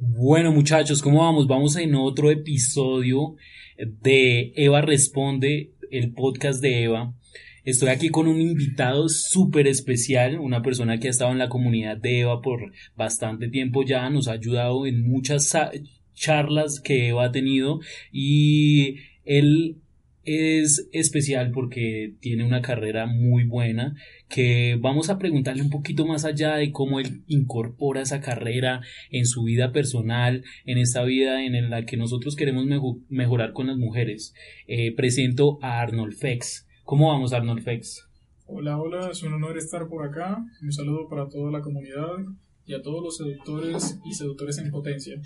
Bueno muchachos, ¿cómo vamos? Vamos en otro episodio de Eva Responde, el podcast de Eva. Estoy aquí con un invitado súper especial, una persona que ha estado en la comunidad de Eva por bastante tiempo ya, nos ha ayudado en muchas charlas que Eva ha tenido y él es especial porque tiene una carrera muy buena que vamos a preguntarle un poquito más allá de cómo él incorpora esa carrera en su vida personal, en esta vida en la que nosotros queremos mejorar con las mujeres. Eh, presento a Arnold Fex. ¿Cómo vamos Arnold Fex? Hola, hola, es un honor estar por acá. Un saludo para toda la comunidad y a todos los seductores y seductores en potencia.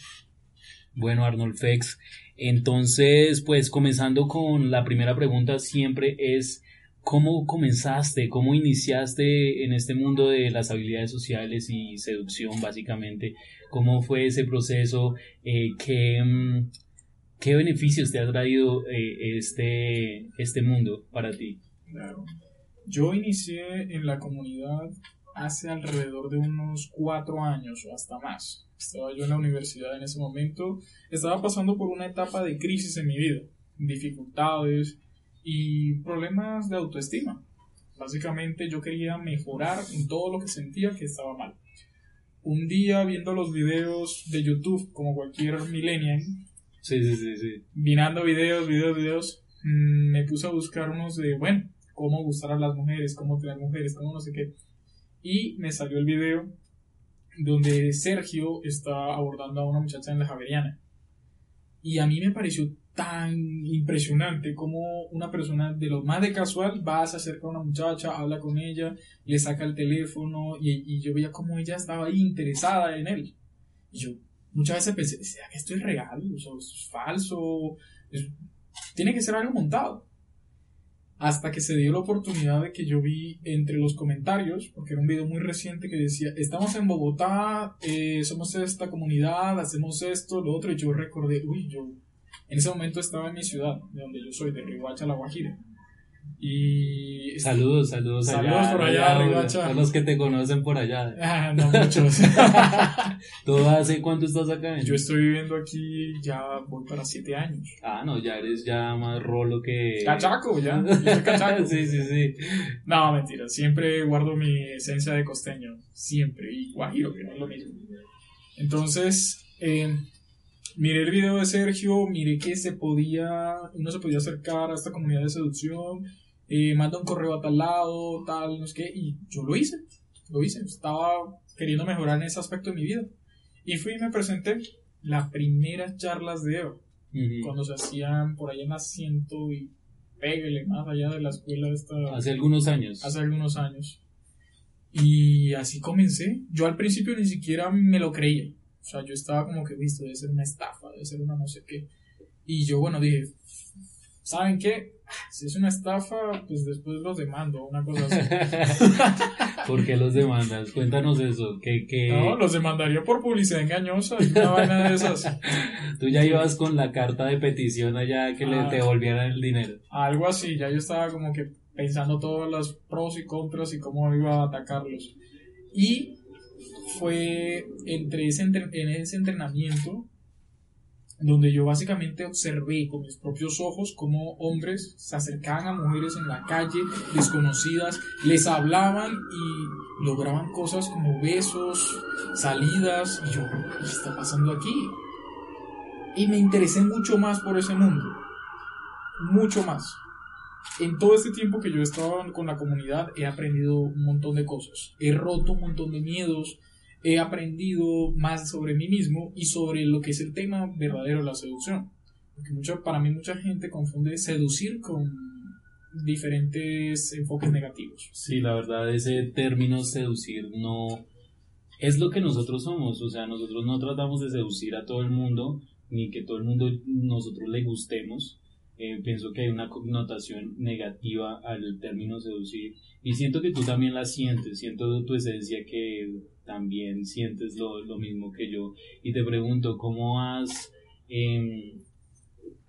Bueno, Arnold Fex, entonces, pues comenzando con la primera pregunta siempre es, ¿cómo comenzaste? ¿Cómo iniciaste en este mundo de las habilidades sociales y seducción, básicamente? ¿Cómo fue ese proceso? Eh, ¿qué, mm, ¿qué, beneficios te ha traído eh, este, este mundo para ti? Claro. Yo inicié en la comunidad hace alrededor de unos cuatro años o hasta más. Estaba yo en la universidad en ese momento. Estaba pasando por una etapa de crisis en mi vida, dificultades y problemas de autoestima. Básicamente yo quería mejorar en todo lo que sentía que estaba mal. Un día viendo los videos de YouTube, como cualquier millennial, sí, sí, sí, sí. mirando videos, videos, videos, mm, me puse a buscar unos de, bueno, cómo gustar a las mujeres, cómo tener mujeres, cómo no sé qué y me salió el video donde Sergio está abordando a una muchacha en la Javeriana. Y a mí me pareció tan impresionante como una persona de lo más de casual va, se acerca a una muchacha, habla con ella, le saca el teléfono y, yo veía como ella estaba ahí interesada en él. Y yo muchas veces pensé, ¿será que esto es real? ¿O es falso? tiene que ser algo montado hasta que se dio la oportunidad de que yo vi entre los comentarios, porque era un video muy reciente que decía, estamos en Bogotá, eh, somos esta comunidad, hacemos esto, lo otro, y yo recordé, uy, yo en ese momento estaba en mi ciudad, de donde yo soy, de Riguacha, La Guajira. Y saludos, saludos, saludos por allá, arriba, Todos los que te conocen por allá. Ah, no muchos. ¿Tú hace cuánto estás acá? Yo estoy viviendo aquí ya voy para siete años. Ah, no, ya eres ya más rolo que. Cachaco, ya. Yo soy cachaco. sí, sí, sí. No, mentira. Siempre guardo mi esencia de costeño. Siempre. Y guajiro, que no es lo mismo. Entonces, eh, miré el video de Sergio, miré que se podía, uno se podía acercar a esta comunidad de seducción eh, manda un correo a tal lado, tal, no sé qué, y yo lo hice, lo hice, estaba queriendo mejorar en ese aspecto de mi vida. Y fui y me presenté las primeras charlas de Eva, cuando se hacían por ahí en asiento y pégale más allá de la escuela. Esta, hace algunos años. Hace algunos años. Y así comencé. Yo al principio ni siquiera me lo creía. O sea, yo estaba como que, visto, debe ser una estafa, debe ser una no sé qué. Y yo, bueno, dije, ¿saben qué? Si es una estafa, pues después los demando, una cosa así. ¿Por qué los demandas? Cuéntanos eso. ¿Qué, No, los demandaría por publicidad engañosa y una vaina de esas. Tú ya ibas con la carta de petición allá que le ah. devolvieran el dinero. Algo así, ya yo estaba como que pensando todos los pros y contras y cómo iba a atacarlos. Y fue entre ese, en ese entrenamiento donde yo básicamente observé con mis propios ojos cómo hombres se acercaban a mujeres en la calle, desconocidas, les hablaban y lograban cosas como besos, salidas, y yo, ¿qué está pasando aquí? Y me interesé mucho más por ese mundo, mucho más. En todo este tiempo que yo he estado con la comunidad he aprendido un montón de cosas, he roto un montón de miedos, he aprendido más sobre mí mismo y sobre lo que es el tema verdadero de la seducción. Porque mucho, para mí mucha gente confunde seducir con diferentes enfoques negativos. Sí, la verdad ese término seducir no es lo que nosotros somos, o sea, nosotros no tratamos de seducir a todo el mundo, ni que todo el mundo nosotros le gustemos. Eh, pienso que hay una connotación negativa al término seducir y siento que tú también la sientes, siento tu esencia que también sientes lo, lo mismo que yo. Y te pregunto, ¿cómo has... Em,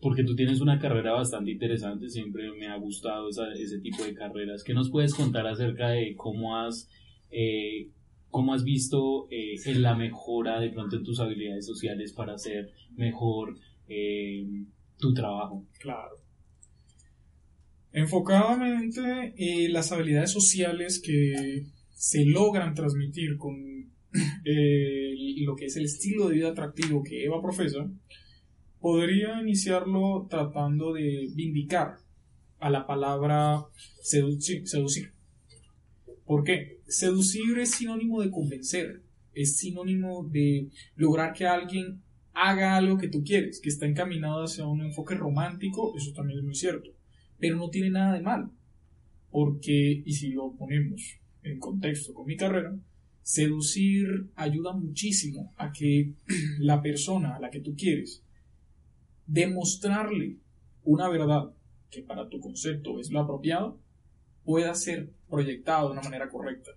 porque tú tienes una carrera bastante interesante, siempre me ha gustado ese tipo de carreras. ¿Qué nos puedes contar acerca de cómo has eh, ¿cómo has visto eh, en la mejora de pronto en tus habilidades sociales para hacer mejor eh, tu trabajo? Claro. Enfocadamente, eh, las habilidades sociales que se logran transmitir con eh, lo que es el estilo de vida atractivo que Eva profesa, podría iniciarlo tratando de vindicar a la palabra seducir. seducir. ¿Por qué? Seducir es sinónimo de convencer, es sinónimo de lograr que alguien haga algo que tú quieres, que está encaminado hacia un enfoque romántico, eso también es muy cierto pero no tiene nada de mal. Porque, y si lo ponemos en contexto con mi carrera, seducir ayuda muchísimo a que la persona a la que tú quieres demostrarle una verdad que para tu concepto es lo apropiado, pueda ser proyectado de una manera correcta.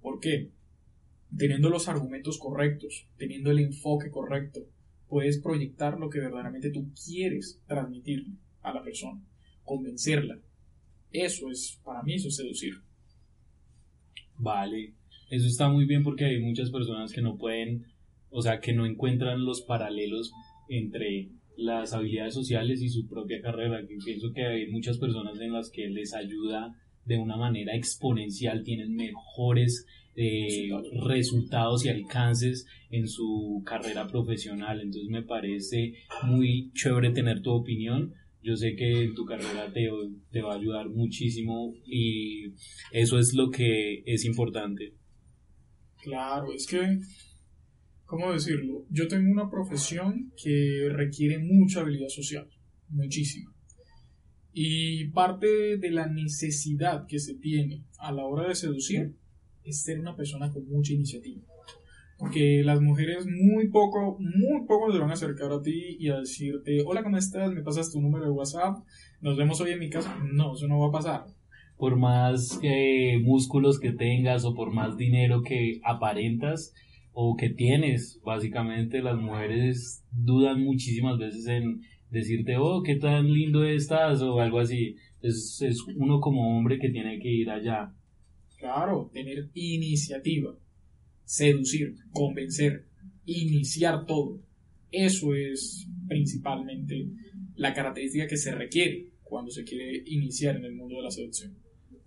¿Por qué? Teniendo los argumentos correctos, teniendo el enfoque correcto, puedes proyectar lo que verdaderamente tú quieres transmitirle a la persona convencerla. Eso es, para mí, eso es seducir. Vale, eso está muy bien porque hay muchas personas que no pueden, o sea, que no encuentran los paralelos entre las habilidades sociales y su propia carrera. Que pienso que hay muchas personas en las que les ayuda de una manera exponencial, tienen mejores eh, resultados y alcances en su carrera profesional. Entonces me parece muy chévere tener tu opinión yo sé que en tu carrera te, te va a ayudar muchísimo y eso es lo que es importante. Claro, es que, ¿cómo decirlo? Yo tengo una profesión que requiere mucha habilidad social, muchísima. Y parte de la necesidad que se tiene a la hora de seducir es ser una persona con mucha iniciativa. Porque las mujeres muy poco, muy poco se van a acercar a ti y a decirte, hola, ¿cómo estás? ¿Me pasas tu número de WhatsApp? ¿Nos vemos hoy en mi casa? No, eso no va a pasar. Por más eh, músculos que tengas o por más dinero que aparentas o que tienes, básicamente las mujeres dudan muchísimas veces en decirte, oh, qué tan lindo estás o algo así. Es, es uno como hombre que tiene que ir allá. Claro, tener iniciativa seducir, convencer, iniciar todo. Eso es principalmente la característica que se requiere cuando se quiere iniciar en el mundo de la seducción.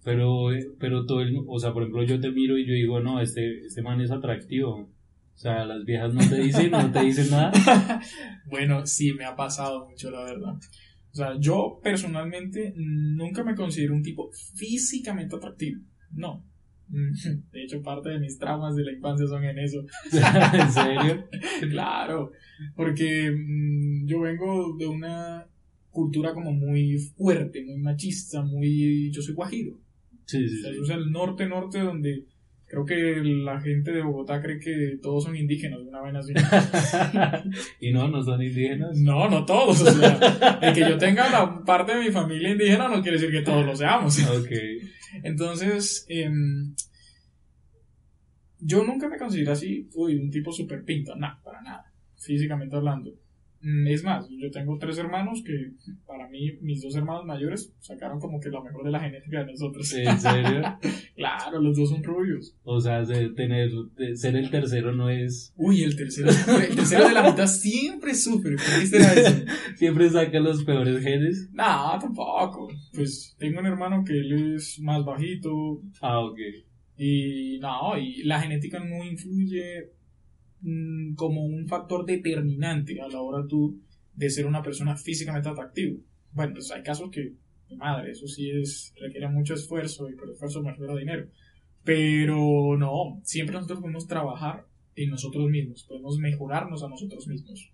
Pero, eh, pero todo el, o sea, por ejemplo, yo te miro y yo digo, no, este, este man es atractivo. O sea, las viejas no te dicen, no te dicen nada. bueno, sí, me ha pasado mucho, la verdad. O sea, yo personalmente nunca me considero un tipo físicamente atractivo. No. De hecho, parte de mis traumas de la infancia son en eso. ¿En serio? claro, porque mm, yo vengo de una cultura como muy fuerte, muy machista, muy... Yo soy guajiro. Sí, sí, o sea, el norte, norte, donde creo que la gente de Bogotá cree que todos son indígenas, una vaina así. y no, no son indígenas. No, no todos. O sea, el que yo tenga la parte de mi familia indígena no quiere decir que todos lo seamos. Entonces, em, yo nunca me considero así, uy, un tipo súper pinto, nada, para nada, físicamente hablando. Mm, es más, yo tengo tres hermanos que para mí, mis dos hermanos mayores sacaron como que lo mejor de la genética de nosotros. ¿En serio? claro, los dos son rubios. O sea, tener, ser el tercero no es... Uy, el tercero, el tercero de la mitad siempre sufre. Siempre saca los peores genes. No, tampoco. Pues tengo un hermano que él es más bajito. Ah, ok. Y no, y la genética no influye Mm, como un factor determinante a la hora tú de ser una persona físicamente atractiva. Bueno, pues hay casos que, madre, eso sí es, requiere mucho esfuerzo y por esfuerzo me refiero dinero. Pero no, siempre nosotros podemos trabajar en nosotros mismos, podemos mejorarnos a nosotros mismos.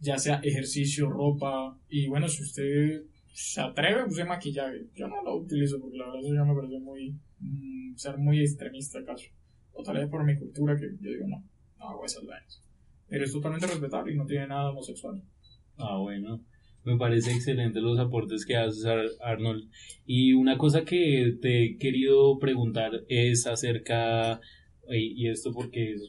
Ya sea ejercicio, ropa, y bueno, si usted se atreve, use maquillaje. Yo no lo utilizo porque la verdad eso ya me parece muy, mm, ser muy extremista acaso. O tal vez por mi cultura que yo digo no hago esas vainas. Pero es totalmente respetable y no tiene nada homosexual. Ah, bueno. Me parece excelente los aportes que haces, Arnold. Y una cosa que te he querido preguntar es acerca y esto porque es,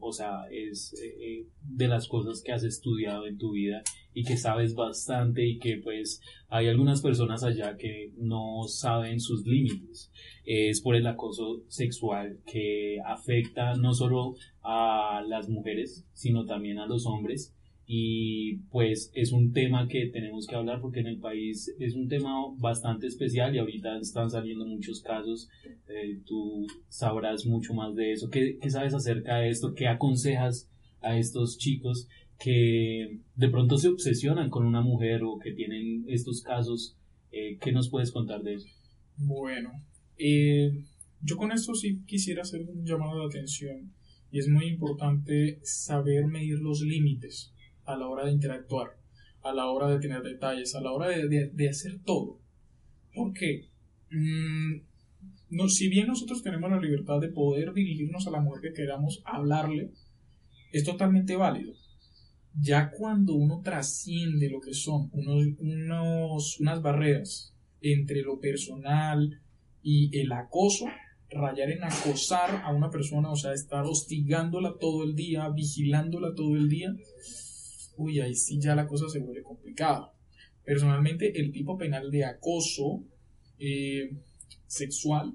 o sea, es eh, eh, de las cosas que has estudiado en tu vida y que sabes bastante y que pues hay algunas personas allá que no saben sus límites. Es por el acoso sexual que afecta no solo a las mujeres, sino también a los hombres y pues es un tema que tenemos que hablar porque en el país es un tema bastante especial y ahorita están saliendo muchos casos. Eh, tú sabrás mucho más de eso. ¿Qué, ¿Qué, sabes acerca de esto? ¿Qué aconsejas a estos chicos que de pronto se obsesionan con una mujer o que tienen estos casos? Eh, ¿Qué nos puedes contar de eso? Bueno, eh, yo con esto sí quisiera hacer un llamado de atención y es muy importante saber medir los límites a la hora de interactuar, a la hora de tener detalles, a la hora de, hacer todo. Porque, mm, no, si bien nosotros tenemos la libertad de poder dirigirnos a la mujer que queramos, hablarle, es totalmente válido. Ya cuando uno trasciende lo que son unos, unos, unas barreras entre lo personal y el acoso, rayar en acosar a una persona, o sea, estar hostigándola todo el día, vigilándola todo el día, uy, ahí sí ya la cosa se vuelve complicada. Personalmente, el tipo penal de acoso eh, sexual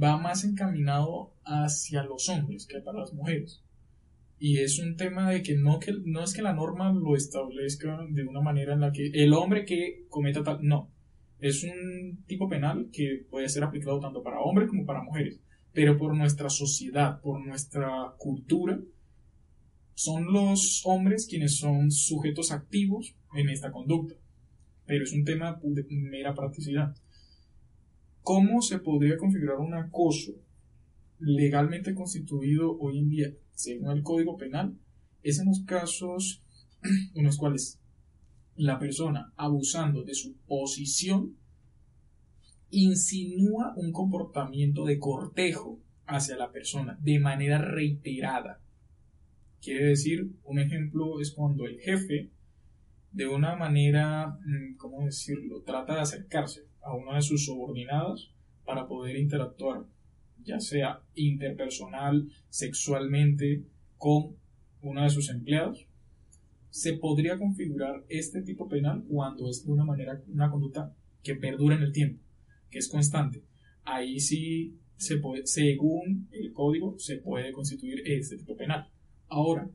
va más encaminado hacia los hombres que para las mujeres. Y es un tema de que no, que no es que la norma lo establezca de una manera en la que el hombre que cometa tal, no. Es un tipo penal que puede ser aplicado tanto para hombres como para mujeres. Pero por nuestra sociedad, por nuestra cultura, son los hombres quienes son sujetos activos en esta conducta. Pero es un tema de mera practicidad. ¿Cómo se podría configurar un acoso legalmente constituido hoy en día, según el Código Penal? Es en los casos en los cuales la persona, abusando de su posición, insinúa un comportamiento de cortejo hacia la persona de manera reiterada Quiere decir, un ejemplo es cuando el jefe, de una manera, mm, ¿cómo decirlo?, trata de acercarse a una de sus subordinadas para poder interactuar, ya sea interpersonal, sexualmente, con una de sus empleados. Se podría configurar este tipo penal cuando es de una manera, una conducta que perdura en el tiempo, que es constante. Ahí sí, según el código, se puede constituir este tipo penal. Ahora,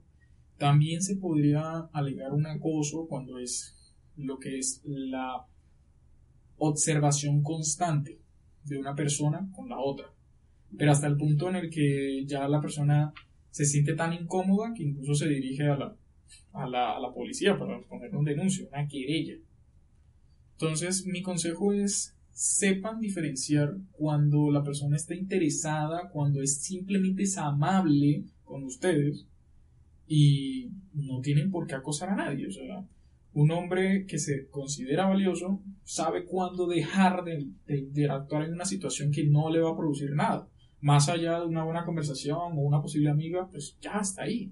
también se podría alegar un acoso cuando es lo que es la observación constante de una persona con la otra. Pero hasta el punto en el que ya la persona se siente tan incómoda que incluso se dirige a la, a la, a la policía para poner un denuncio, una querella. Entonces, mi consejo es sepan diferenciar cuando la persona está interesada, cuando es simplemente es amable con ustedes y no tienen por qué acosar a nadie. O sea, un hombre que se considera valioso sabe cuándo dejar de, de, actuar en una situación que no le va a producir nada. Más allá de una buena conversación o una posible amiga, pues ya está ahí.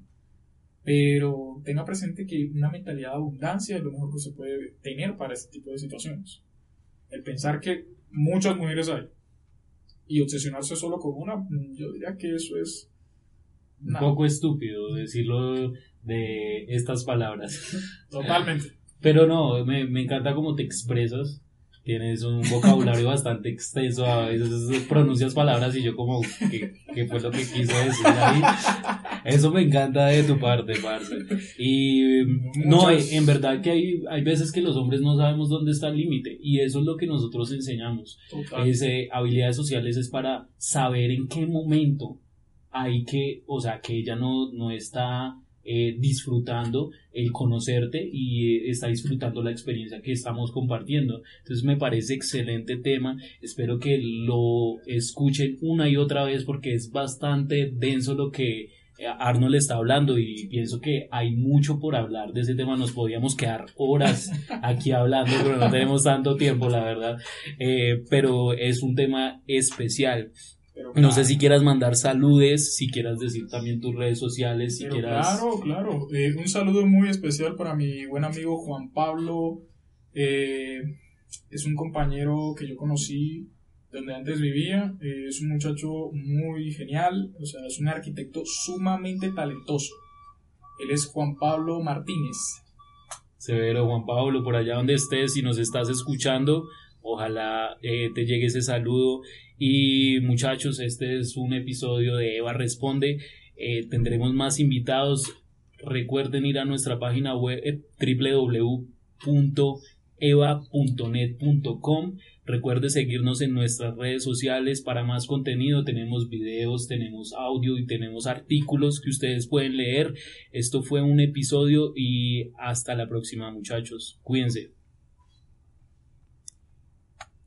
Pero tenga presente que una mentalidad de abundancia es lo mejor que se puede tener para este tipo de situaciones. El pensar que muchas mujeres hay y obsesionarse solo con una, yo diría que eso es un poco estúpido decirlo de estas palabras. Totalmente. Pero no, me, me encanta cómo te expresas. Tienes un vocabulario bastante extenso, a veces pronuncias palabras y yo como, ¿qué, qué fue lo que quiso decir ahí? Eso me encanta de tu parte, parce. Y no, en verdad que hay, hay veces que los hombres no sabemos dónde está el límite y eso es lo que nosotros enseñamos. Ese, habilidades sociales es para saber en qué momento hay que, o sea, que ella no, no está eh, disfrutando el conocerte y eh, está disfrutando la experiencia que estamos compartiendo. Entonces me parece excelente tema. Espero que lo escuchen una y otra vez porque es bastante denso lo que eh, Arnold está hablando y pienso que hay mucho por hablar de ese tema. Nos podríamos quedar horas aquí hablando, pero no tenemos tanto tiempo, la verdad. pero es un tema especial no sé si quieras mandar saludes, si quieras decir también tus redes sociales, si quieras... Claro, claro. Eh, un saludo muy especial para mi buen amigo Juan Pablo. Eh, es un compañero que yo conocí donde antes vivía. Eh, es un muchacho muy genial, o sea, es un arquitecto sumamente talentoso. Él es Juan Pablo Martínez. Severo, Juan Pablo, por allá donde estés, si nos estás escuchando, ojalá eh, te llegue ese saludo. Y muchachos, este es un episodio de Eva Responde. Eh, tendremos más invitados. Recuerden ir a nuestra página web www.eva.net.com Recuerde seguirnos en nuestras redes sociales para más contenido. Tenemos videos, tenemos audio y tenemos artículos que ustedes pueden leer. Esto fue un episodio y hasta la próxima muchachos. Cuídense.